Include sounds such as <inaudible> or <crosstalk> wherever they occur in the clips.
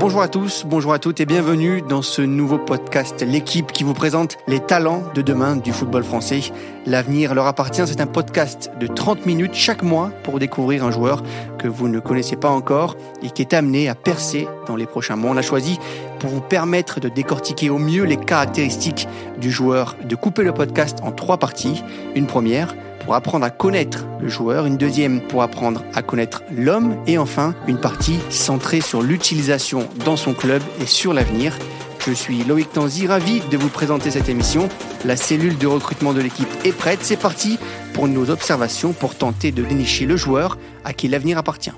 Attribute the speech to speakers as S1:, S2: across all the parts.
S1: Bonjour à tous, bonjour à toutes et bienvenue dans ce nouveau podcast, l'équipe qui vous présente les talents de demain du football français. L'avenir leur appartient, c'est un podcast de 30 minutes chaque mois pour découvrir un joueur que vous ne connaissez pas encore et qui est amené à percer dans les prochains mois. On a choisi pour vous permettre de décortiquer au mieux les caractéristiques du joueur, de couper le podcast en trois parties. Une première, pour apprendre à connaître le joueur, une deuxième pour apprendre à connaître l'homme, et enfin une partie centrée sur l'utilisation dans son club et sur l'avenir. Je suis Loïc Tanzi, ravi de vous présenter cette émission. La cellule de recrutement de l'équipe est prête, c'est parti pour nos observations pour tenter de dénicher le joueur à qui l'avenir appartient.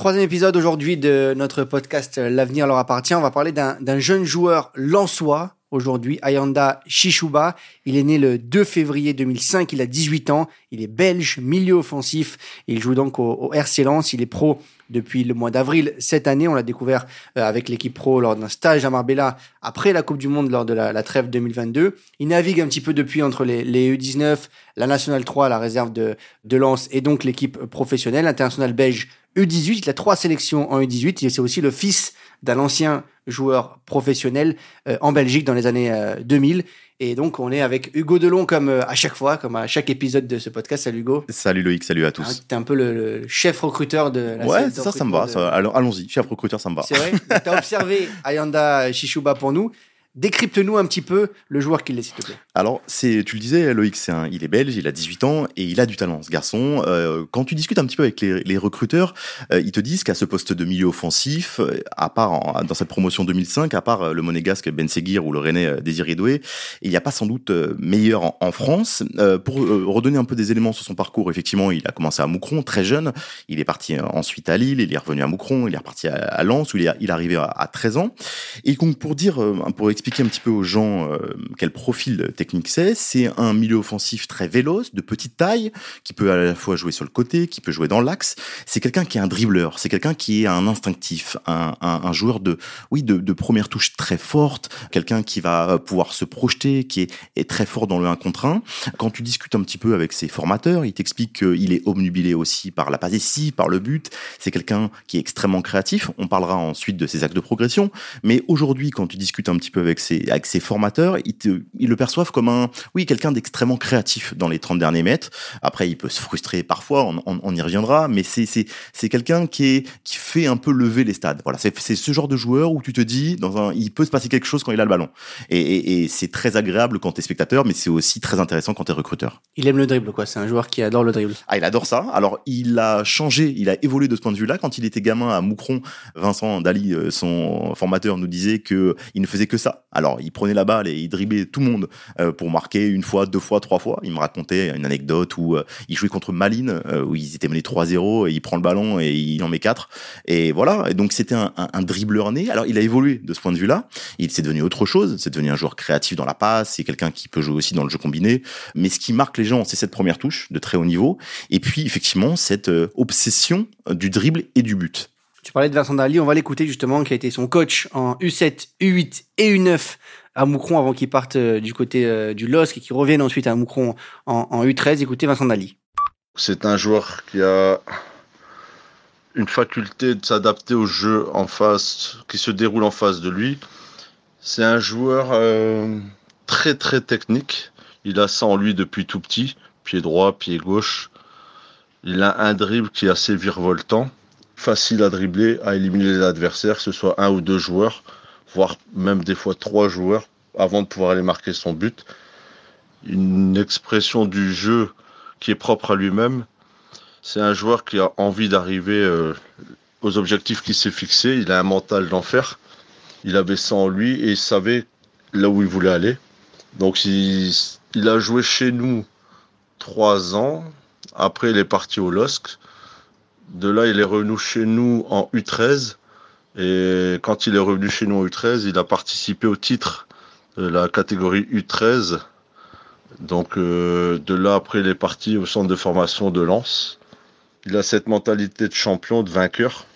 S1: Troisième épisode aujourd'hui de notre podcast L'avenir leur appartient. On va parler d'un jeune joueur lançois aujourd'hui, Ayanda Shishuba. Il est né le 2 février 2005, il a 18 ans, il est belge, milieu offensif, il joue donc au, au RC Lens, il est pro depuis le mois d'avril cette année. On l'a découvert euh, avec l'équipe pro lors d'un stage à Marbella après la Coupe du Monde lors de la, trêve 2022. Il navigue un petit peu depuis entre les, les U19, la Nationale 3, la réserve de, de Lens et donc l'équipe professionnelle, internationale belge U18. Il a trois sélections en U18 et c'est aussi le fils d'un ancien joueur professionnel euh, en Belgique dans les années 2000. Euh, et donc, on est avec Hugo Delon comme euh, à chaque fois, comme à chaque épisode de ce podcast. Salut Hugo.
S2: Salut Loïc, salut à tous.
S1: Ah, tu es un peu le, chef recruteur de
S2: la Ouais, ça, ça me va. Allons-y, chef recruteur, ça me va.
S1: C'est vrai. tu as observé Ayanda Shishuba pour nous. Décrypte-nous un petit peu le joueur qu'il est, s'il te plaît.
S2: Alors, c'est, tu le disais, Loïc, c'est un, il est belge, il a 18 ans et il a du talent, ce garçon. Euh, quand tu discutes un petit peu avec les, recruteurs, euh, ils te disent qu'à ce poste de milieu offensif, euh, à part dans cette promotion 2005, à part le monégasque Ben Seguir ou le rennais Désiré Doué, il n'y a pas sans doute meilleur en, France. pour redonner un peu des éléments sur son parcours, effectivement, il a commencé à Moucron, très jeune. Il est parti ensuite à Lille, il est revenu à Moucron, il est reparti à, Lens, où il est, arrivé à, à 13 ans. Et donc, pour dire, pour un petit peu aux gens euh, quel profil technique c'est, c'est un milieu offensif très véloce, de petite taille, qui peut à la fois jouer sur le côté, qui peut jouer dans l'axe. C'est quelqu'un qui est un dribbleur, c'est quelqu'un qui est un instinctif, un, un, joueur de, oui, de, de, première touche très forte, quelqu'un qui va pouvoir se projeter, qui est, très fort dans le 1 contre 1. Quand tu discutes un petit peu avec ses formateurs, il t'explique qu'il est obnubilé aussi par la passe décisive, par le but. C'est quelqu'un qui est extrêmement créatif. On parlera ensuite de ses actes de progression. Mais aujourd'hui, quand tu discutes un petit peu avec ses, avec ses formateurs, ils, le perçoivent comme un, oui, quelqu'un d'extrêmement créatif dans les 30 derniers mètres. Après, il peut se frustrer parfois, on, y reviendra, mais c'est, c'est, c'est quelqu'un qui est, qui fait un peu lever les stades. Voilà. C'est, c'est ce genre de joueur où tu te dis, dans un, il peut se passer quelque chose quand il a le ballon. Et, et, c'est très agréable quand t'es spectateur, mais c'est aussi très intéressant quand t'es recruteur.
S1: Il aime le dribble, quoi. C'est un joueur qui adore le dribble.
S2: Ah, il adore ça. Alors, il a changé, il a évolué de ce point de vue-là. Quand il était gamin à Moucron, Vincent Dali, euh, son formateur, nous disait que il ne faisait que ça. Alors, il prenait la balle et il driblait tout le monde euh, pour marquer une fois, deux fois, trois fois. Il me racontait une anecdote où euh, il jouait contre Malines, euh, où ils étaient menés 3-0 et il prend le ballon et il en met 4. Et voilà. Et donc, c'était un, un, dribbleur né. Alors, il a évolué de ce point de vue-là. Il s'est devenu autre chose. C'est devenu un joueur créatif dans la passe. C'est quelqu'un qui peut jouer aussi dans le jeu combiné. Mais ce qui marque les gens, c'est cette première touche de très haut niveau. Et puis, effectivement, cette obsession du dribble et du but.
S1: Tu parlais de Vincent Dali, on va l'écouter justement, qui a été son coach en U7, U8 et U9 à Moucron avant qu'il parte euh, du côté euh, du LOSC et qu'il revienne ensuite à Moucron en, U13. Écoutez Vincent Dali.
S3: C'est un joueur qui a une faculté de s'adapter au jeu en face, qui se déroule en face de lui. C'est un joueur euh, très très technique. Il a ça en lui depuis tout petit, pied droit, pied gauche. Il a un dribble qui est assez virevoltant facile à dribbler, à éliminer les adversaires, que ce soit un ou deux joueurs, voire même des fois trois joueurs, avant de pouvoir aller marquer son but. Une expression du jeu qui est propre à lui-même. C'est un joueur qui a envie d'arriver euh, aux objectifs qu'il s'est fixés. Il a un mental d'enfer. Il avait ça en lui et il savait là où il voulait aller. Donc il, il a joué chez nous trois ans. Après, il est parti au LOSC. De là, il est revenu chez nous en U13. Et quand il est revenu chez nous en U13, il a participé au titre de la catégorie U13. Donc euh, de là, après, il est parti au centre de formation de Lens. Il a cette mentalité de champion, de vainqueur.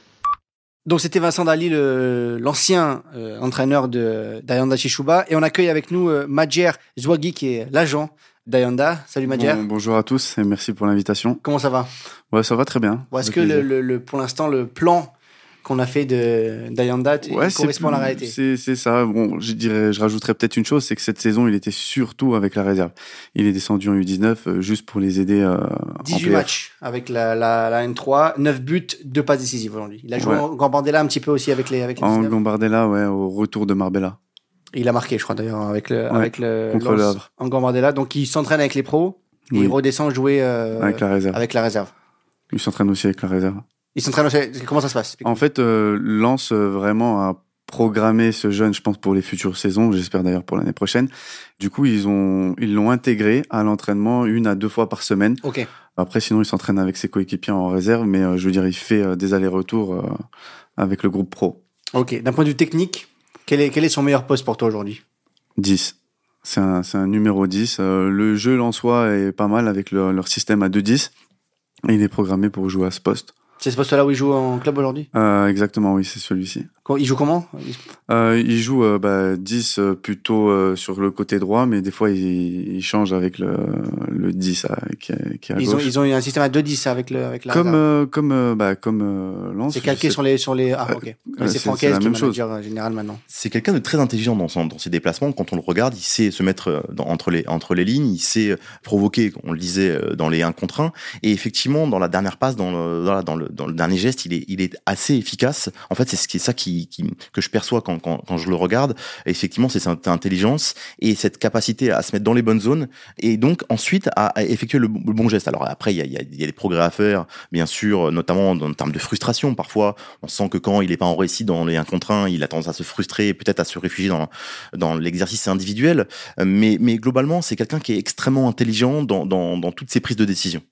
S1: Donc c'était Vincent Dali, l'ancien euh, entraîneur d'Ayanda Shishuba. Et on accueille avec nous euh, Madjer Zouagui, qui est l'agent d'Ayanda. Salut Madjer.
S4: Bon- bonjour à tous et merci pour l'invitation.
S1: Comment ça va?
S4: Ouais, ça va très bien.
S1: Bon, Est-ce que le,
S4: plaisir.
S1: le- le- pour l'instant, le plan qu'on a fait de d'Ayanda
S4: Ouais,
S1: correspond à la
S4: plus-
S1: réalité?
S4: C'est ça. Bon, je dirais, je rajouterais peut-être une chose, c'est que cette saison, il était surtout avec la réserve. Il est descendu en U19 euh, juste pour les aider. euh, en
S1: 18
S4: PF.
S1: matchs avec la, la, la N3, 9 buts, 2 passes décisives aujourd'hui. Il a joué
S4: Ouais.
S1: en Gambardella un petit peu aussi avec les, avec les
S4: En
S1: 19.
S4: Gambardella, ouais, au retour de Marbella.
S1: Il a marqué, je crois d'ailleurs, avec le,
S4: Ouais,
S1: avec le
S4: contre
S1: Lens en Gambardella. Donc il s'entraîne avec les pros et
S4: Oui.
S1: il redescend jouer euh,
S4: avec la réserve.
S1: avec la réserve.
S4: Il s'entraîne aussi avec la réserve.
S1: Il s'entraîne aussi. Comment ça se passe?
S4: En fait, euh, Lens euh, vraiment a programmé ce jeune, je pense, pour les futures saisons. J'espère d'ailleurs pour l'année prochaine. Du coup, ils ont, ils l'ont intégré à l'entraînement une à deux fois par semaine.
S1: Ok.
S4: Après, sinon, il s'entraîne avec ses coéquipiers en réserve, mais euh, je veux dire, il fait des allers-retours avec le groupe pro.
S1: Ok. D'un point de vue technique, quel est, son meilleur poste pour toi aujourd'hui
S4: 10. C'est un, numéro 10. Euh, le jeu en soi est pas mal avec leur, leur système à 2-10. Et il est programmé pour jouer à ce poste.
S1: C'est ce poste-là où il joue en club aujourd'hui?
S4: Euh, exactement, oui, c'est celui-ci.
S1: Il joue comment?
S4: Euh, il joue euh, bah, 10 euh, plutôt euh, sur le côté droit, mais des fois, il, il change avec le, le 10 euh, qui, est, qui est à
S1: ils ont,
S4: gauche.
S1: ils ont eu un système à 2-10 avec, le, avec la
S4: comme, comme, euh, bah, comme euh, Lens.
S1: C'est calqué sur les, sur les. Ah, ok.
S4: euh,
S1: c'est
S4: la
S1: qui est
S4: même chose.
S1: manager général maintenant.
S2: C'est quelqu'un de très intelligent dans, son, dans ses déplacements. Quand on le regarde, il sait se mettre dans- entre, les, entre les lignes, il sait provoquer, on le disait, dans les 1 contre 1. Et effectivement, dans la dernière passe, dans le, dans le, dans le dernier geste, il est, il est assez efficace. En fait, c'est ce qui est ça qui, qui, que je perçois quand, quand, quand je le regarde. Effectivement, c'est cette intelligence et cette capacité à se mettre dans les bonnes zones et donc ensuite à, effectuer le, bon- geste. Alors après, il y a, y, a, y a des progrès à faire, bien sûr, notamment en termes de frustration. Parfois, on sent que quand il n'est pas en réussite dans les 1 contre 1, il a tendance à se frustrer et peut-être à se réfugier dans, dans l'exercice individuel. Mais, mais globalement, c'est quelqu'un qui est extrêmement intelligent dans, dans, dans toutes ses prises de décision.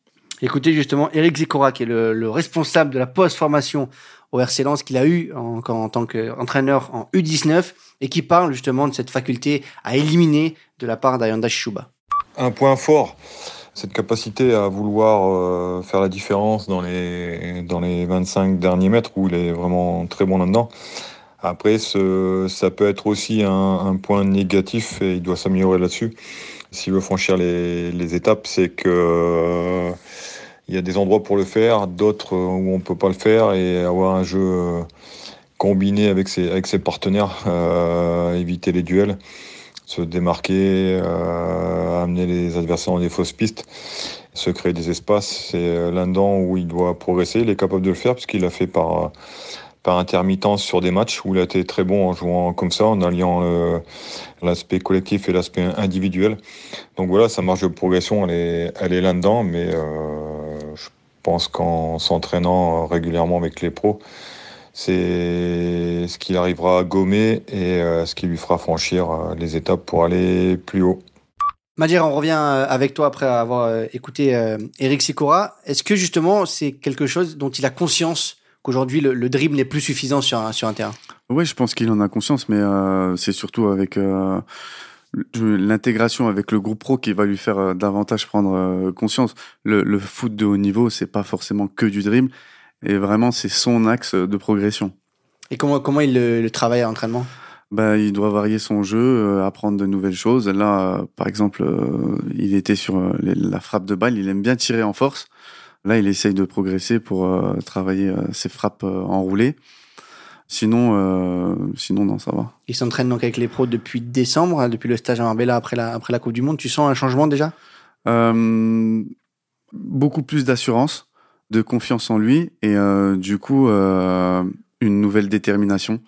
S1: Écoutez justement Eric Zikora, qui est le, le responsable de la post-formation au RC Lens, qu'il a eu en, tant qu'entraîneur en U19 et qui parle justement de cette faculté à éliminer de la part d'Ayanda Shishuba.
S5: un point fort, cette capacité à vouloir euh, faire la différence dans les, dans les 25 derniers mètres où il est vraiment très bon là-dedans. Après, ça peut être aussi un point négatif et il doit s'améliorer là-dessus. S'il veut franchir les, étapes, c'est que euh, il y a des endroits pour le faire, d'autres où on peut pas le faire et avoir un jeu euh, combiné avec ses, partenaires, euh, éviter les duels se démarquer, euh, amener les adversaires dans des fausses pistes, se créer des espaces. C'est euh, là-dedans où il doit progresser. Il est capable de le faire puisqu'il l'a fait par, euh, par intermittence sur des matchs où il a été très bon en jouant comme ça, en alliant euh, l'aspect collectif et l'aspect individuel. Donc voilà, sa marge de progression, elle est, là-dedans, mais euh, je pense qu'en s'entraînant régulièrement avec les pros, c'est ce qu'il arrivera à gommer et euh, ce qui lui fera franchir les étapes pour aller plus haut.
S1: Madjer, on revient avec toi après avoir écouté Eric Sikora. Est-ce que justement c'est quelque chose dont il a conscience qu'aujourd'hui le, le dribble n'est plus suffisant sur un, sur un terrain
S4: Oui, je pense qu'il en a conscience, mais euh, c'est surtout avec euh, l'intégration avec le groupe pro qui va lui faire euh, davantage prendre conscience. Le, le foot de haut niveau, c'est pas forcément que du dribble, et vraiment c'est son axe de progression.
S1: Et comment, comment il le, le travaille à l'entraînement?
S4: Bah, il doit varier son jeu, apprendre de nouvelles choses. Là, par exemple, il était sur les- la frappe de balle. Il aime bien tirer en force. Là, il essaye de progresser pour euh, travailler euh, ses frappes euh, enroulées. Sinon, sinon, non, ça va.
S1: Il s'entraîne donc avec les pros depuis décembre, hein, depuis le stage à Marbella après la, après la Coupe du Monde. Tu sens un changement déjà?
S4: Beaucoup plus d'assurance, de confiance en lui et du coup une nouvelle détermination,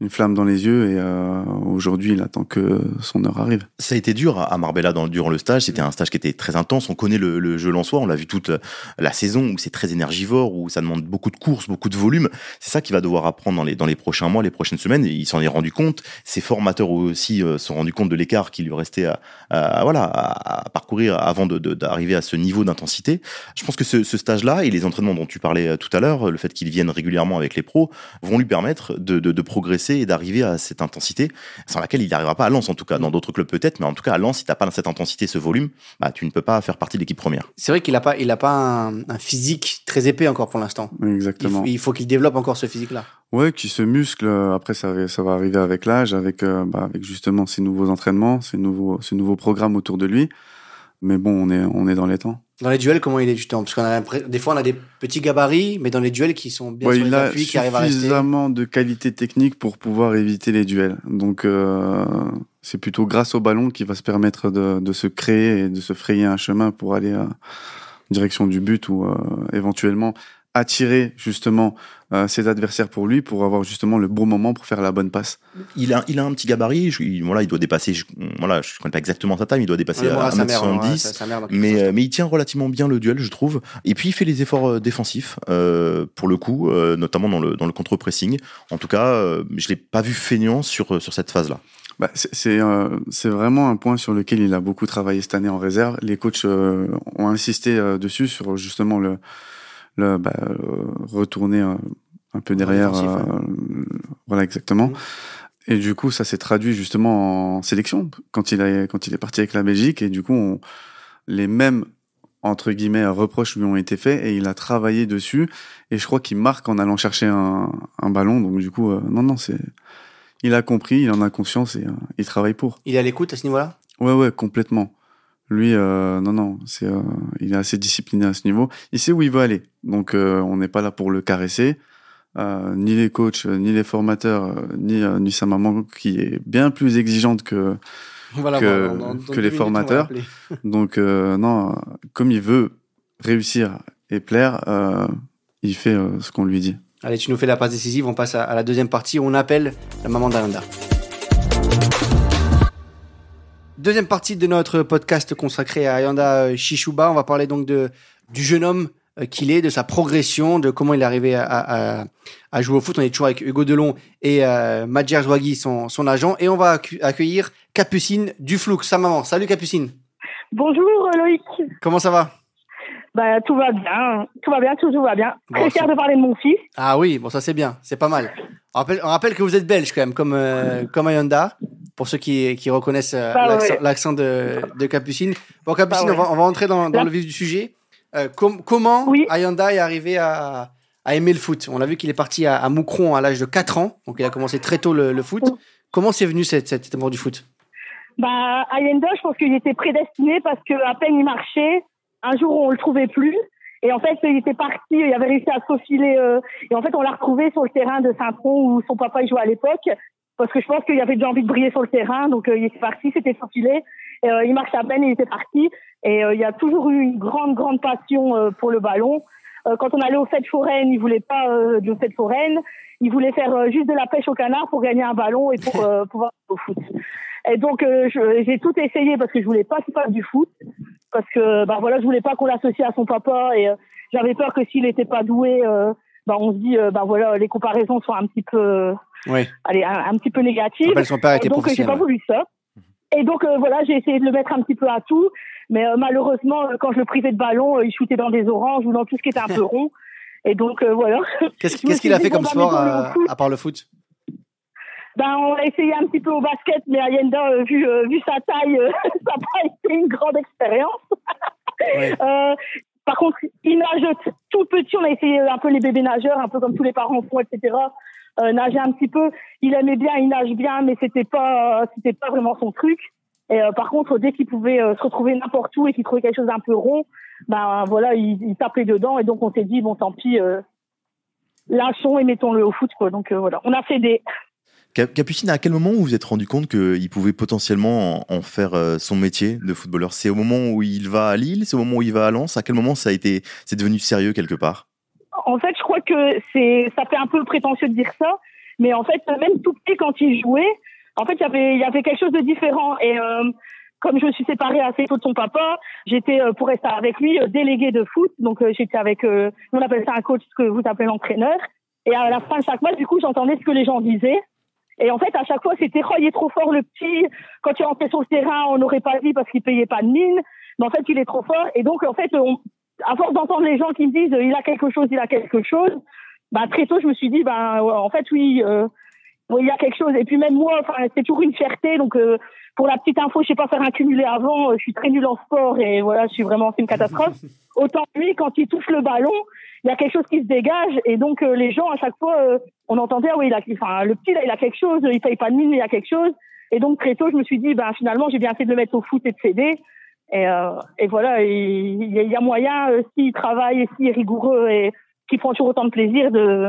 S4: une flamme dans les yeux et euh, aujourd'hui il attend que son heure arrive.
S2: Ça a été dur à Marbella dans, durant le stage. C'était un stage qui était très intense. On connaît le, le jeu lensois. On l'a vu toute la saison où c'est très énergivore, où ça demande beaucoup de courses, beaucoup de volume. C'est ça qu'il va devoir apprendre dans les, dans les prochains mois, les prochaines semaines. Et il s'en est rendu compte. Ses formateurs aussi euh, se sont rendus compte de l'écart qui lui restait à, à- voilà, à, à parcourir avant d'arriver à ce niveau d'intensité. Je pense que ce, ce stage-là et les entraînements dont tu parlais euh, tout à l'heure, le fait qu'il vienne régulièrement avec les pros, vont lui permettre de, de, de progresser progresser et d'arriver à cette intensité sans laquelle il n'arrivera pas à Lens en tout cas. Dans d'autres clubs peut-être, mais en tout cas à Lens, si t'as pas cette intensité, ce volume, bah tu ne peux pas faire partie de l'équipe première.
S1: C'est vrai qu'il a pas, il a pas un, un physique très épais encore pour l'instant. Il,
S4: Exactement.
S1: faut- il faut qu'il développe encore ce physique-là.
S4: Ouais, qui se muscle. Après, ça, va- ça va arriver avec l'âge, avec, euh, bah, avec justement ces nouveaux entraînements, ces nouveaux, ces nouveaux programmes autour de lui. Mais bon, on est, on est dans les temps.
S1: Dans les duels, comment il est justement Parce qu'on a des fois on a des petits gabarits, mais dans les duels qui sont bien
S4: Ouais,
S1: sur
S4: il a
S1: appuis, qui arrivent à rester.
S4: suffisamment de qualité technique pour pouvoir éviter les duels. Donc, euh, c'est plutôt grâce au ballon qui va se permettre de, de se créer et de se frayer un chemin pour aller euh, en direction du but ou euh, éventuellement attirer justement euh, ses adversaires pour lui pour avoir justement le bon moment pour faire la bonne passe.
S2: Il a, il a un petit gabarit, je- il, voilà, il doit dépasser, je, voilà, je connais pas exactement sa taille, mais il doit dépasser
S1: Ouais,
S2: à
S1: sa mère, ouais,
S2: 1m70.
S1: sa- sa mère dans quelques
S2: Mais, euh, mais il tient relativement bien le duel, je trouve. Et puis il fait les efforts euh, défensifs, euh, pour le coup, euh, notamment dans le, dans le contre-pressing. En tout cas, euh, je l'ai pas vu feignant sur, sur cette phase-là.
S4: Bah, c'est euh, vraiment un point sur lequel il a beaucoup travaillé cette année en réserve. Les coachs euh, ont insisté euh, dessus sur justement le, le bah, euh, retourner euh, un peu derrière. euh, voilà exactement.
S1: Mhm.
S4: Et du coup, ça s'est traduit justement en sélection quand il a quand il est parti avec la Belgique. Et du coup, on, les mêmes entre guillemets reproches lui ont été faits et il a travaillé dessus. Et je crois qu'il marque en allant chercher un, un ballon. Donc du coup, euh, non non c'est il a compris, il en a conscience et euh, il travaille pour.
S1: Il est à l'écoute à ce niveau-là?
S4: Ouais, ouais, complètement. Lui, euh, non, non, c'est, euh, il est assez discipliné à ce niveau. Il sait où il veut aller. Donc, euh, on n'est pas là pour le caresser. Ni les coachs, ni les formateurs, ni, ni sa maman, qui est bien plus exigeante que. <laughs>
S1: Voilà,
S4: Que- les
S1: minutes,
S4: formateurs. <laughs> Donc, non, comme il veut réussir et plaire, il fait ce qu'on lui dit.
S1: Allez, tu nous fais la passe décisive. On passe à, à la deuxième partie où on appelle la maman d'Ayanda. Deuxième partie de notre podcast consacré à Ayanda Shishuba. On va parler donc de, du jeune homme euh, qu'il est, de sa progression, de comment il est arrivé à, à- à jouer au foot. On est toujours avec Hugo Delon et euh, Madjer son, son agent. Et on va accu- accueillir Capucine Duflouk, sa maman. Salut Capucine.
S6: Bonjour Loïc.
S1: Comment ça va?
S6: Bah, tout va bien, tout va bien, tout, tout va bien.
S1: Bon,
S6: Très fier de parler de mon fils.
S1: Ah oui, bon ça c'est bien, c'est pas mal. On rappelle, on rappelle que vous êtes belge quand même, comme euh, comme Ayanda, pour ceux qui, qui reconnaissent euh,
S6: Bah
S1: l'accent,
S6: ouais.
S1: de, de Capucine. Bon Capucine,
S6: Bah
S1: on, va, on va entrer dans, le vif du sujet. Euh, com- comment
S6: Oui.
S1: Ayanda est arrivé à, à aimer le foot? On a vu qu'il est parti à, à Moucron à l'âge de 4 ans, donc il a commencé très tôt le, le foot.
S6: Oui.
S1: Comment c'est venu cette, cet amour du foot?
S6: Bah, Allende, je pense qu'il était prédestiné parce que à peine il marchait, un jour on le trouvait plus. Et en fait, il était parti, il avait réussi à se faufiler. euh, et en fait, on l'a retrouvé sur le terrain de Saint-Tron où son papa jouait à l'époque. Parce que je pense qu'il avait déjà envie de briller sur le terrain. Donc, euh, il était parti, c'était faufilé. Et, euh, il marchait à peine, il était parti. Et euh, il y a toujours eu une grande, grande passion euh, pour le ballon. Euh, quand on allait aux fêtes foraines, il voulait pas euh, de fêtes foraines. Il voulait faire euh, juste de la pêche au canard pour gagner un ballon et pour euh, <laughs> pouvoir jouer au foot. Et donc euh, j'ai tout essayé parce que je voulais pas qu'il fasse du foot parce que bah voilà je voulais pas qu'on l'associe à son papa et j'avais peur que s'il était pas doué euh, bah on se dit euh, bah voilà les comparaisons sont un petit peu euh,
S1: Oui,
S6: allez un, un petit peu négatives.
S1: Rappelle son père
S6: et
S1: était
S6: donc euh, j'ai pas voulu ça. Et donc euh, voilà j'ai essayé de le mettre un petit peu à tout. Mais euh, malheureusement euh, quand je le privais de ballon euh, il shootait dans des oranges ou dans tout ce qui était un peu <laughs> rond. Et donc euh, voilà.
S1: Qu'est-ce qu'il a fait comme
S6: bah,
S1: sport à, part le foot?
S6: Ben, on a essayé un petit peu au basket, mais Allenda, euh, vu, euh, vu sa taille, euh, ça n'a pas été une grande expérience.
S1: Ouais.
S6: Par contre, il nage t- tout petit. On a essayé un peu les bébés nageurs, un peu comme tous les parents font, etc. Euh, nager un petit peu. Il aimait bien, il nage bien, mais c'était pas, c'était pas vraiment son truc. Et euh, par contre, dès qu'il pouvait euh, se retrouver n'importe où et qu'il trouvait quelque chose d'un peu rond, ben voilà, il, tapait dedans. Et donc on s'est dit bon, tant pis, euh, lâchons et mettons-le au foot, quoi. Donc euh, voilà, on a
S2: Cap- Capucine, à quel moment vous vous êtes rendu compte qu'il pouvait potentiellement en, faire euh, son métier de footballeur? C'est au moment où il va à Lille C'est au moment où il va à Lens? À quel moment ça a été, c'est devenu sérieux quelque part?
S6: En fait, je crois que c'est, ça fait un peu prétentieux de dire ça, mais en fait, même tout petit quand il jouait, en fait, il avait, y avait quelque chose de différent. Et euh, comme je me suis séparée assez tôt de son papa, j'étais euh, pour rester avec lui déléguée de foot. Donc j'étais avec, on appelle ça un coach, ce que vous appelez l'entraîneur. Et à la fin de chaque match, du coup, j'entendais ce que les gens disaient. Et en fait, à chaque fois, c'était oh, il est trop fort le petit. Quand il rentrait sur le terrain, on n'aurait pas dit parce qu'il payait pas de mine. Mais en fait, il est trop fort. Et donc, en fait, on, à force d'entendre les gens qui me disent il a quelque chose, il a quelque chose, bah très tôt je me suis dit bah en fait oui, euh, il y a quelque chose. Et puis même moi, enfin, c'est toujours une fierté. Donc, euh, pour la petite info, je sais pas faire un cumulé avant. euh, je suis très nul en sport et voilà, je suis vraiment c'est une catastrophe. <laughs> Autant lui, quand il touche le ballon, il y a quelque chose qui se dégage et donc euh, les gens à chaque fois, euh, on entendait ah oui, il a, enfin, le petit là, il a quelque chose. Il paye pas de mine, mais il a quelque chose. Et donc très tôt, je me suis dit, ben finalement, j'ai bien fait de le mettre au foot et de s'aider. Et, euh, et voilà, il y, a- y moyen s'il travaille et s'il est rigoureux et qu'il prend toujours autant de plaisir de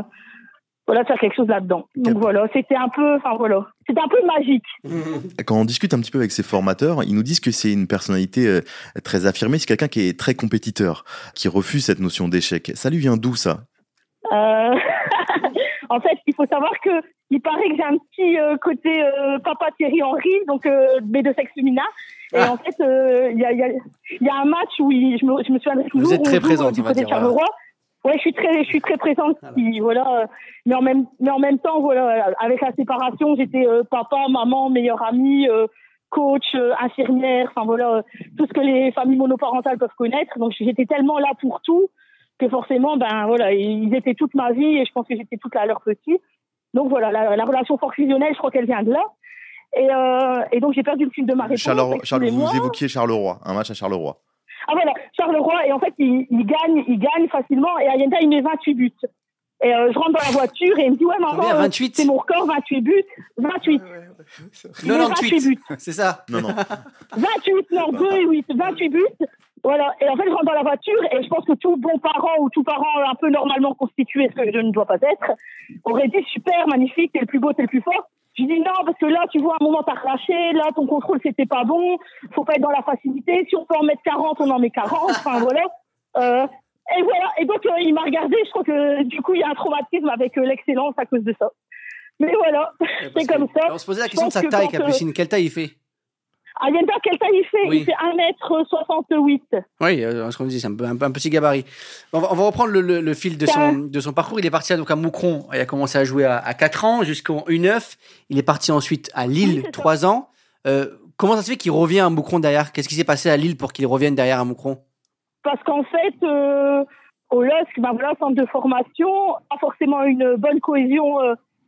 S6: voilà faire quelque chose là-dedans. Donc voilà, c'était un peu, enfin voilà, c'était un peu magique. <laughs>
S2: Quand on discute un petit peu avec ses formateurs, ils nous disent que c'est une personnalité euh, très affirmée, c'est quelqu'un qui est très compétiteur, qui refuse cette notion d'échec. Ça lui vient d'où ça?
S6: Euh, <laughs> en fait, il faut savoir que il paraît que j'ai un petit euh, côté euh, papa Thierry Henry, donc euh, mais de sexe féminin. Et
S1: Ah.
S6: en fait, euh, il y, a, il y, a, il y a un match où il, je, me, je me souviendrai toujours.
S1: êtes
S6: où
S1: très présente,
S6: du
S1: on va
S6: côté
S1: dire,
S6: de Charleroi. Ouais, je suis très, je suis très présente.
S1: Voilà.
S6: Puis, voilà. euh, Mais en même, mais en même temps, voilà, avec la séparation, j'étais euh, papa, maman, meilleure amie, euh, coach, euh, infirmière. Enfin voilà, euh, tout ce que les familles monoparentales peuvent connaître. Donc j'étais tellement là pour tout que forcément, ben voilà, ils étaient toute ma vie et je pense que j'étais toute là à leur petit. Donc voilà, la, la relation fort fusionnelle, je crois qu'elle vient de là. Et, euh, et donc j'ai perdu le fil de ma réponse.
S2: Charleroi, Charles, vous évoquiez Charleroi, un match à Charleroi.
S6: Ah voilà, Charleroi, et en fait, il, il gagne, il gagne facilement, et Ayenda, il met 28 buts. Et euh, je rentre dans la voiture et il me dit, ouais, maman, euh,
S1: 28?
S6: c'est mon record, 28 buts. 28. Il met 28 buts.
S1: C'est ça.
S2: Non, non.
S6: 28, non, 2 et 8, 28 buts. Voilà. Et en fait, je rentre dans la voiture et je pense que tout bon parent ou tout parent un peu normalement constitué, ce que je ne dois pas être, aurait dit super, magnifique, t'es le plus beau, t'es le plus fort. Je dis non, parce que là, tu vois, à un moment, t'as relâché, là, ton contrôle, c'était pas bon, faut pas être dans la facilité. Si on peut en mettre 40, on en met 40. Enfin, <laughs> voilà. Euh, et voilà. Et donc, euh, il m'a regardé. Je crois que, du coup, il y a un traumatisme avec euh, l'excellence à cause de ça. Mais voilà. <laughs>
S1: Parce
S6: comme ça.
S1: On se posait la question de sa
S6: que
S1: taille,
S6: euh,
S1: Capucine. Quelle taille il fait?
S6: Ayenda, quelle taille il fait
S1: Oui.
S6: Il fait 1m68.
S1: Oui, euh, ce qu'on dit, c'est un, un, un petit gabarit. On va, on va reprendre le, le- le fil de son, de son parcours. Il est parti à, donc à Moucron. Il a commencé à jouer à, à 4 ans jusqu'en U9. Il est parti ensuite à
S6: Oui,
S1: Lille,
S6: ça.
S1: 3 ans. Euh, comment ça se fait qu'il revient à Moucron derrière? Qu'est-ce qui s'est passé à Lille pour qu'il revienne derrière à Moucron?
S6: Parce qu'en fait, euh, au LOSC, ben voilà, centre de formation, pas forcément une bonne cohésion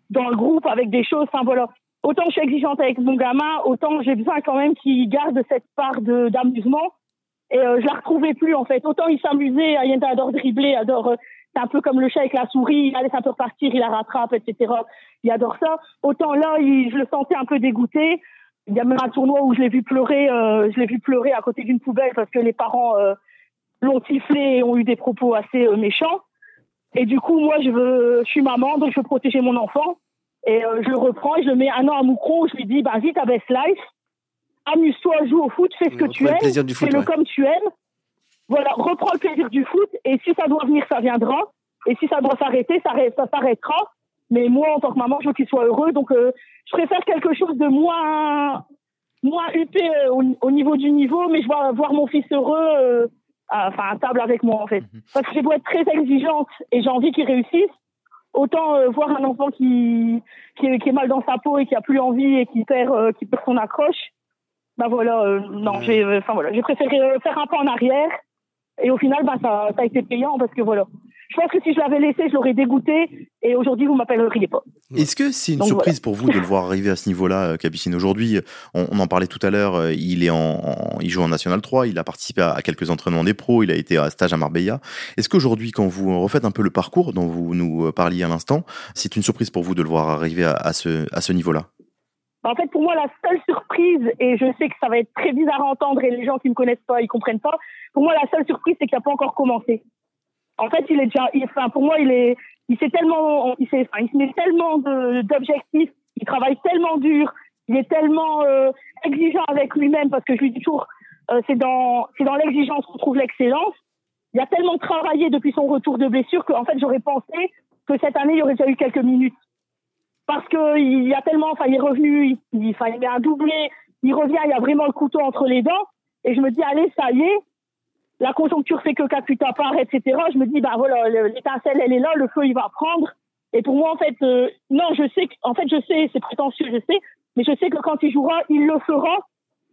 S6: dans le groupe avec des choses. Enfin voilà, autant je suis exigeante avec mon gamin, autant j'ai besoin quand même qu'il garde cette part d'amusement. Et euh, je la retrouvais plus en fait. Autant il s'amusait, Ayenda adore dribbler, adore. euh, c'est un peu comme le chat avec la souris, il la laisse un peu repartir, il la rattrape, etc. Il adore ça. Autant là, il- je le sentais un peu dégoûté. Il y a même un tournoi où je l'ai vu pleurer, euh, je l'ai vu pleurer à côté d'une poubelle parce que les parents euh, l'ont sifflé et ont eu des propos assez euh, méchants. Et du coup, moi, je veux, je suis maman, donc je veux protéger mon enfant. Et euh, je le reprends et je le mets un an à Moucron. où Je lui dis, bah, vite, ta best life. Amuse-toi, joue au foot, fais ce que tu aimes. Fais-le
S1: ouais.
S6: comme tu aimes. Voilà, reprends le plaisir du foot. Et si ça doit venir, ça viendra. Et si ça doit s'arrêter, ça, ça s'arrêtera. Mais moi, en tant que maman, je veux qu'il soit heureux. Donc, euh, je préfère quelque chose de moins, moins huppé euh, au, au niveau du niveau, mais je vois voir mon fils heureux, euh, à- enfin, à table avec moi, en fait. Parce que j'ai beau être très exigeante et j'ai envie qu'il réussisse, autant euh, voir un enfant qui, qui, est, qui est mal dans sa peau et qui a plus envie et qui perd, euh, qui perd son accroche. Ben voilà, euh, non, j'ai, euh, enfin voilà, j'ai préféré euh, faire un pas en arrière. Et au final, ben, ça, ça a été payant parce que voilà. Je pense que si je l'avais laissé, je l'aurais dégoûté. Et aujourd'hui, vous m'appelleriez pas.
S2: Est-ce que c'est une
S6: Donc
S2: surprise pour vous de le voir arriver à ce niveau-là, euh, Capucine Aujourd'hui, on, on en parlait tout à l'heure, euh, il est en, en- il joue en National 3, il a participé à, à quelques entraînements des pros, il a été à stage à Marbella. Est-ce qu'aujourd'hui, quand vous refaites un peu le parcours dont vous nous euh, parliez à l'instant, c'est une surprise pour vous de le voir arriver à, à ce, à ce niveau-là?
S6: En fait, pour moi, la seule surprise, et je sais que ça va être très bizarre à entendre et les gens qui me connaissent pas, ils comprennent pas. Pour moi, la seule surprise, c'est qu'il n'a pas encore commencé. En fait, il est déjà, il- enfin, pour moi, il est, il s'est tellement, il s'est, enfin, il se met tellement d'objectifs, il travaille tellement dur, il est tellement euh, exigeant avec lui-même parce que je lui dis toujours, euh, c'est dans, c'est dans l'exigence qu'on trouve l'excellence. Il a tellement travaillé depuis son retour de blessure qu'en fait, j'aurais pensé que cette année, il aurait déjà eu quelques minutes parce que il a tellement, enfin, il est revenu, il, il, il met un doublé, il revient, il y a vraiment le couteau entre les dents, et je me dis, allez, ça y est, la conjoncture fait que Kakuta part, etc. Je me dis, bah voilà, le- l'étincelle, elle est là, le feu, il va prendre. Et pour moi, en fait, euh, non, je sais, en fait, je sais, c'est prétentieux, je sais, mais je sais que quand il jouera, il le fera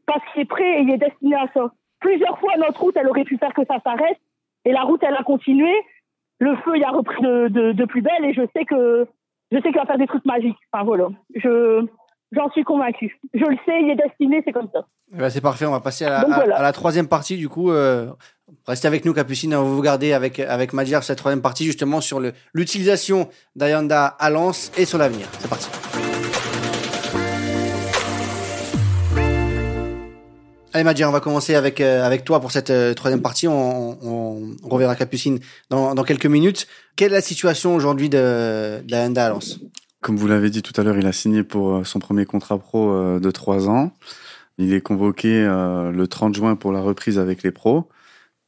S6: parce qu'il est prêt et il est destiné à ça. Plusieurs fois, notre route, elle aurait pu faire que ça s'arrête, et la route, elle a continué. Le feu, il a repris de, de, de plus belle, et je sais que je sais qu'il va faire des trucs magiques. Enfin voilà, je j'en suis convaincu. Je le sais, il est destiné, c'est comme ça.
S1: Eh ben, c'est parfait, on va passer à la,
S6: Donc
S1: à-
S6: voilà.
S1: à la troisième partie du coup. euh, restez avec nous Capucine, on va vous garder avec, avec Madjar cette troisième partie justement sur le- l'utilisation d'Ayanda à Lens et sur l'avenir. C'est parti. Allez Madjar, on va commencer avec, euh, avec toi pour cette euh, troisième partie. On, on, on reverra Capucine dans, dans quelques minutes. Quelle est la situation aujourd'hui de, de l'Ayanda à Lens?
S4: Comme vous l'avez dit tout à l'heure, il a signé pour son premier contrat pro euh, de trois ans. Il est convoqué euh, le 30 juin pour la reprise avec les pros.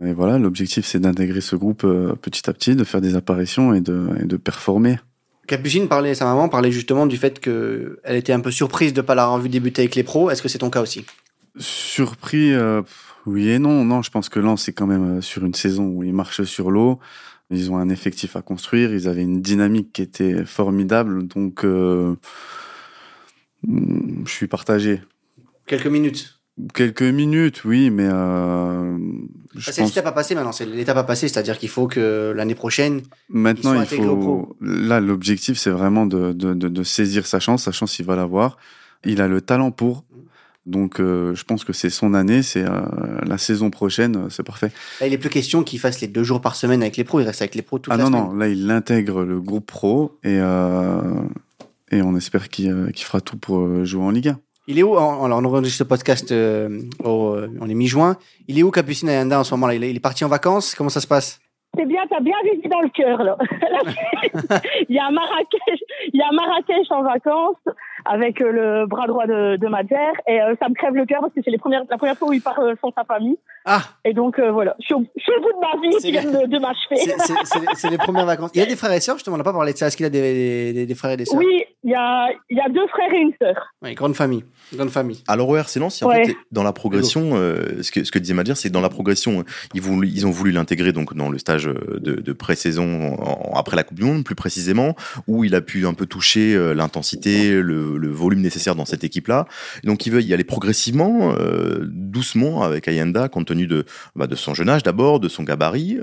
S4: Et voilà, l'objectif c'est d'intégrer ce groupe euh, petit à petit, de faire des apparitions et de, et de performer.
S1: Capucine parlait, sa maman parlait justement du fait qu'elle était un peu surprise de ne pas l'avoir vu débuter avec les pros. Est-ce que c'est ton cas aussi?
S4: Surpris, euh, oui et non. Non, je pense que Lens c'est quand même sur une saison où ils marchent sur l'eau. Ils ont un effectif à construire. Ils avaient une dynamique qui était formidable. Donc, euh, mm, je suis partagé.
S1: Quelques minutes.
S4: Quelques minutes, oui, mais euh,
S1: c'est
S4: pense
S1: l'étape à passer maintenant. C'est l'étape à passer, c'est-à-dire qu'il faut que l'année prochaine.
S4: maintenant il faut. Là, l'objectif c'est vraiment de, de, de, de saisir sa chance. Sa chance, il va l'avoir. Il a le talent pour. Donc, euh, je pense que c'est son année. C'est euh, la saison prochaine. euh, C'est parfait.
S1: Là, il est plus question qu'il fasse les deux jours par semaine avec les pros. Il reste avec les pros toute
S4: ah
S1: la
S4: non,
S1: semaine.
S4: non, là, il intègre le groupe pro et, et on espère qu'il qu'il fera tout pour jouer en Ligue 1.
S1: Il est où Alors, on enregistre ce podcast. euh, au- euh, on est mi-juin. Il est où Capucine Ayanda en ce moment-là? Il est parti en vacances? Comment ça se passe?
S6: C'est bien, t'as bien visé dans le cœur là. <laughs> il y a Marrakech, il y a Marrakech en vacances avec euh, le bras droit de, de Madjer et euh, ça me crève le cœur parce que c'est les premières, la première fois où il part euh, sans sa famille
S1: Ah
S6: et donc euh, voilà, je suis, au, je suis au bout de ma vie qui vient de, de m'achever.
S1: C'est les- premières vacances. Il y a des frères et sœurs, justement. On n'a pas parlé de ça. Est-ce qu'il a des, des- des frères et des sœurs?
S6: Oui, il y a, il y a deux frères et une sœur.
S1: Oui, grande famille. Grande famille.
S2: Alors au Lens, en
S6: Ouais.
S2: fait, dans la progression, euh, ce, que, ce que disait Madjer, c'est que dans la progression, ils, voulu- ils ont voulu l'intégrer donc dans le stage euh, de, pré-saison après la Coupe du Monde, plus précisément, où il a pu un peu toucher euh, l'intensité, le, volume nécessaire dans cette équipe-là. Donc il veut y aller progressivement, euh, doucement avec Ayanda, compte tenu de, bah, de son jeune âge d'abord, de son gabarit,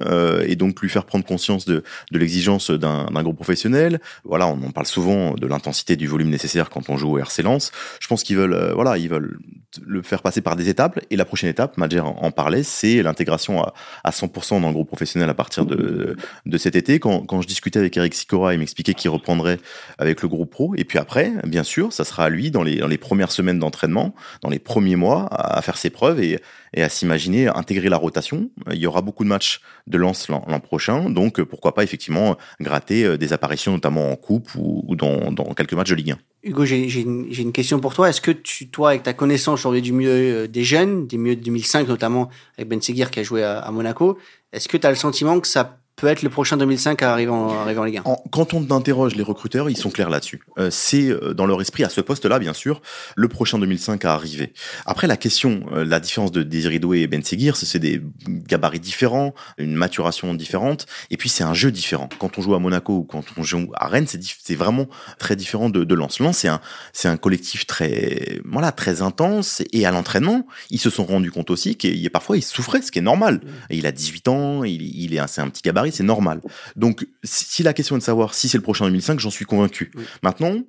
S2: et donc lui faire prendre conscience de, de l'exigence d'un groupe professionnel. Voilà, on en parle souvent de l'intensité du volume nécessaire quand on joue au RC Lens. Je pense qu'ils veulent, voilà, ils veulent le faire passer par des étapes. Et la prochaine étape, Madjer en, en parlait, c'est l'intégration à, à 100% dans le groupe professionnel à partir de, de cet été. Quand, quand je discutais avec Eric Sicora, il m'expliquait qu'il reprendrait avec le groupe pro. Et puis après, bien sûr, ça sera à lui dans les, dans les premières semaines d'entraînement, dans les premiers mois, à, à faire ses preuves et, et à s'imaginer intégrer la rotation. Il y aura beaucoup de matchs de lance l'an prochain, donc euh, pourquoi pas effectivement gratter euh, des apparitions, notamment en coupe ou, dans, quelques matchs de Ligue 1.
S1: Hugo, j'ai une, question pour toi. Est-ce que tu, toi, avec ta connaissance aujourd'hui du milieu euh, des jeunes, des milieux de 2005 notamment, avec Ben Seguir qui a joué à Monaco, est-ce que tu as le sentiment que ça peut être le prochain 2005 à arriver en, arriver en Ligue 1
S2: En- quand on interroge les recruteurs, ils sont clairs là-dessus. Euh, c'est euh, dans leur esprit, à ce poste-là, bien sûr, le prochain 2005 à arriver. Après, la question, euh, la différence de Désiré Doué et Ben Seguir, c'est des gabarits différents, une maturation différente, et puis c'est un jeu différent. Quand on joue à Monaco ou quand on joue à Rennes, c'est vraiment très différent de, de Lens. Lens, c'est un, un collectif très, voilà, très intense, et à l'entraînement, ils se sont rendus compte aussi qu'il y a parfois, ils souffraient, ce qui est normal. Il a 18 ans, il, il est c'est un petit gabarit, c'est normal. Donc, si la question est de savoir si c'est le prochain 2005, j'en suis convaincu.
S1: Oui.
S2: Maintenant,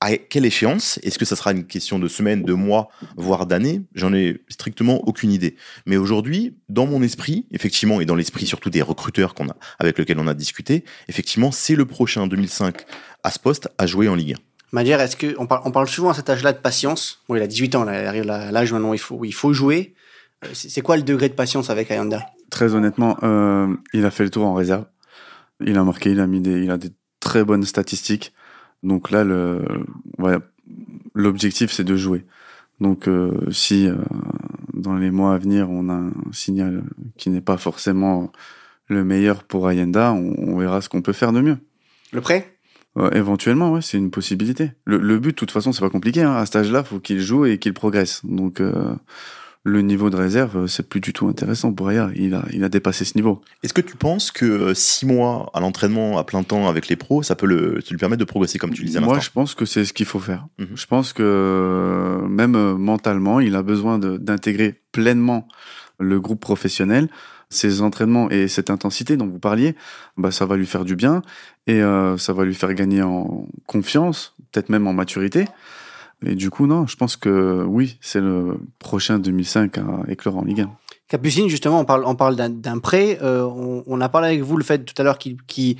S2: à quelle échéance? Est-ce que ça sera une question de semaines, de mois, voire d'années? J'en ai strictement aucune idée. Mais aujourd'hui, dans mon esprit, effectivement, et dans l'esprit surtout des recruteurs qu'on a, avec lesquels on a discuté, effectivement, c'est le prochain 2005 à ce poste à jouer en Ligue 1.
S1: Madjer, est-ce que on parle, on parle souvent à cet âge-là de patience? Bon, il a 18 ans, là, il arrive à l'âge maintenant où il faut, où il faut jouer. Euh, c'est quoi le degré de patience avec Ayanda?
S4: Très honnêtement, euh, il a fait le tour en réserve. Il a marqué, il a mis des, il a des très bonnes statistiques. Donc là, le, ouais, l'objectif c'est de jouer. Donc euh, si euh, dans les mois à venir on a un signal qui n'est pas forcément le meilleur pour Ayenda, on, on verra ce qu'on peut faire de mieux.
S1: Le prêt?
S4: Euh, éventuellement, ouais, c'est une possibilité. Le, le but, de toute façon, c'est pas compliqué. Hein. À cet âge-là, faut qu'il joue et qu'il progresse. Donc, euh, le niveau de réserve, euh, c'est plus du tout intéressant pour Aya. Il a, il a dépassé ce niveau.
S2: Est-ce que tu penses que euh, six mois à l'entraînement à plein temps avec les pros, ça peut le, ça lui permettre de progresser comme tu le disais à
S4: Moi, je pense que c'est ce qu'il faut faire.
S2: Mhm.
S4: Je pense que euh, même mentalement, il a besoin d'intégrer pleinement le groupe professionnel. ces entraînements et cette intensité dont vous parliez, bah, ça va lui faire du bien et euh, ça va lui faire gagner en confiance, peut-être même en maturité. Et du coup, non, je pense que oui, c'est le prochain 2005 à éclore en Ligue 1.
S1: Capucine, justement, on parle, on parle d'un- prêt. Euh, on, on a parlé avec vous le fait tout à l'heure qu'il qu'il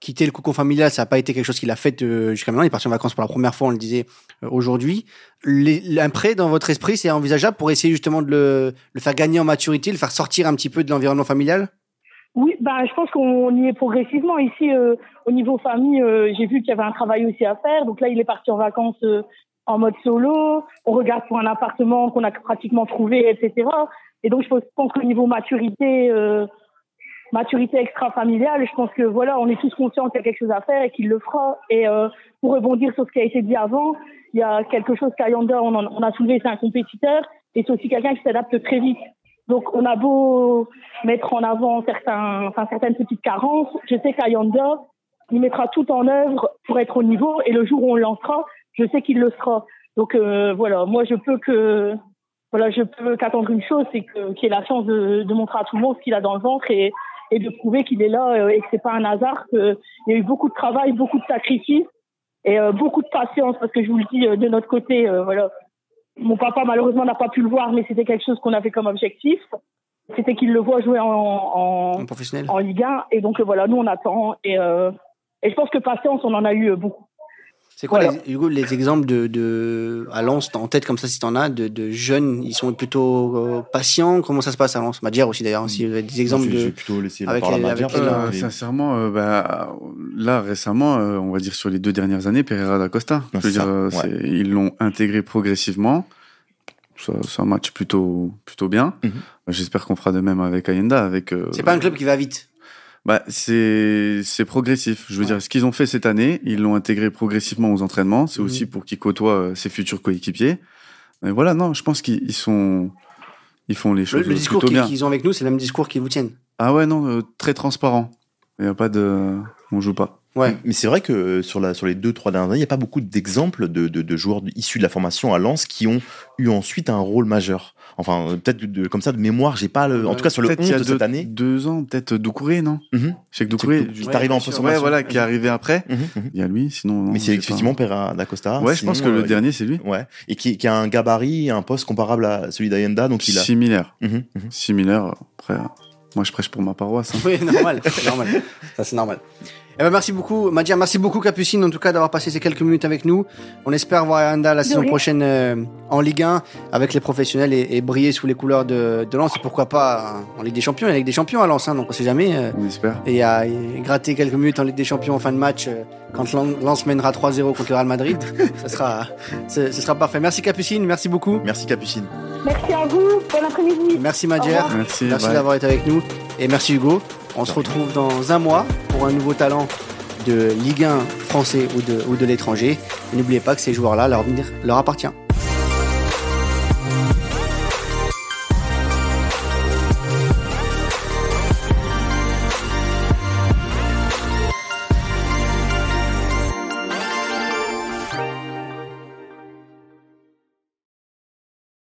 S1: quittait le cocon familial, ça n'a pas été quelque chose qu'il a fait euh, jusqu'à maintenant. Il est parti en vacances pour la première fois, on le disait euh, aujourd'hui. Un prêt, dans votre esprit, c'est envisageable pour essayer justement de le, le faire gagner en maturité, le faire sortir un petit peu de l'environnement familial?
S6: Oui, bah, je pense qu'on y est progressivement. Ici, euh, au niveau famille, euh, j'ai vu qu'il y avait un travail aussi à faire. Donc là, il est parti en vacances euh, en mode solo. On regarde pour un appartement qu'on a pratiquement trouvé, etc. Et donc, je pense, qu'au niveau maturité, euh, maturité extra-familiale, je pense que voilà, on est tous conscients qu'il y a quelque chose à faire et qu'il le fera. Et euh, pour rebondir sur ce qui a été dit avant, il y a quelque chose qu'Ayanda, on, on a soulevé, c'est un compétiteur et c'est aussi quelqu'un qui s'adapte très vite. Donc, on a beau mettre en avant certains, enfin, certaines petites carences. Je sais qu'Ayanda, il mettra tout en œuvre pour être au niveau et le jour où on le lancera, je sais qu'il le sera. Donc euh, voilà, moi je peux que voilà, je peux qu'attendre une chose, c'est que qu'il ait la chance de, de montrer à tout le monde ce qu'il a dans le ventre et, et de prouver qu'il est là euh, et que c'est pas un hasard, qu'il y a eu beaucoup de travail, beaucoup de sacrifices et euh, beaucoup de patience parce que je vous le dis de notre côté, euh, voilà. Mon papa malheureusement n'a pas pu le voir, mais c'était quelque chose qu'on avait comme objectif. C'était qu'il le voit jouer en, en,
S1: en professionnel
S6: en Ligue 1. Et donc, voilà, nous, on attend. Et, et je pense que patience, on en a eu beaucoup.
S1: C'est quoi,
S6: Voilà.
S1: les, Hugo, les exemples de, de à Lens, en tête comme ça, si t'en as, de, de jeunes, ils sont plutôt euh, patients? Comment ça se passe à Lens? Madjer aussi d'ailleurs, si vous avez des exemples de...
S2: plutôt laisser la
S1: avec les- avec les-
S4: Euh, sincèrement, euh, bah, là récemment, euh, on va dire sur les deux dernières années, Pereira da Costa.
S2: Ouais,
S4: Je veux
S2: c'est
S4: dire,
S2: ça, ouais.
S4: c'est- ils l'ont intégré progressivement. Ça, c'est un match plutôt plutôt bien.
S2: Mhm.
S4: J'espère qu'on fera de même avec Ayenda. Avec euh,
S1: C'est pas un club qui va vite.
S4: Bah, c'est c'est progressif. Je veux
S1: Ouais.
S4: dire, ce qu'ils ont fait cette année, ils l'ont intégré progressivement aux entraînements. C'est
S1: Mhm.
S4: aussi pour qu'ils côtoient euh, ses futurs coéquipiers. Et voilà, non, je pense qu'ils ils sont ils font les
S1: Le,
S4: choses
S1: le discours
S4: plutôt
S1: qu'ils
S4: bien.
S1: qu'ils ont avec nous, c'est le même discours qu'ils vous tiennent.
S4: Ah ouais, non, euh, très transparent. Il y a pas de, on joue pas.
S1: Ouais.
S2: Mais c'est vrai que euh, sur, la, sur les deux, trois dernières années, il n'y a pas beaucoup d'exemples de, de, de joueurs issus de la formation à Lens qui ont eu ensuite un rôle majeur. Enfin, euh, peut-être de, de- comme ça de mémoire, j'ai pas le. En tout cas, sur le
S4: Peut-être
S2: 11
S4: il y a
S2: de
S4: deux,
S2: cette année.
S4: deux ans, peut-être Doucouré, non? Je sais que Doucouré,
S2: qui en
S1: bien sûr.
S2: post
S4: ouais, voilà, qui est arrivé après.
S2: Mhm, mhm.
S4: Il y a lui, sinon. non,
S2: Mais c'est effectivement Pereira d'Acosta.
S4: Ouais, je pense que le
S2: euh,
S4: dernier, c'est lui.
S2: Ouais. Et qui, qui a un gabarit, un poste comparable à celui d'Ayenda, donc il a.
S4: Similaire.
S2: Mhm, mhm.
S4: Similaire. Après, euh, moi, je prêche pour ma paroisse. hein. <laughs>
S1: Oui, normal, c'est normal. Ça, c'est normal. Eh ben, merci beaucoup, Madjer. Merci beaucoup, Capucine, en tout cas, d'avoir passé ces quelques minutes avec nous. On espère voir Anda la saison
S6: rien.
S1: prochaine euh, en Ligue 1 avec les professionnels et, et briller sous les couleurs de, de Lens. Et pourquoi pas euh, en Ligue des Champions. Il y a la Ligue des Champions à Lens, hein, donc on sait jamais. euh,
S4: On espère.
S1: et à et gratter quelques minutes en Ligue des Champions en fin de match euh, quand Lens mènera 3-0 contre le Real Madrid. <laughs> ce, sera, ce, ce sera parfait. Merci, Capucine. Merci beaucoup.
S2: Merci Capucine.
S6: Merci à vous. Bon après-midi.
S1: Merci,
S6: revoir.
S4: Merci.
S1: D'avoir été avec nous. Et merci Hugo. On se retrouve dans un mois pour un nouveau talent de Ligue 1 français ou de, l'étranger. N'oubliez pas que ces joueurs-là, leur appartient.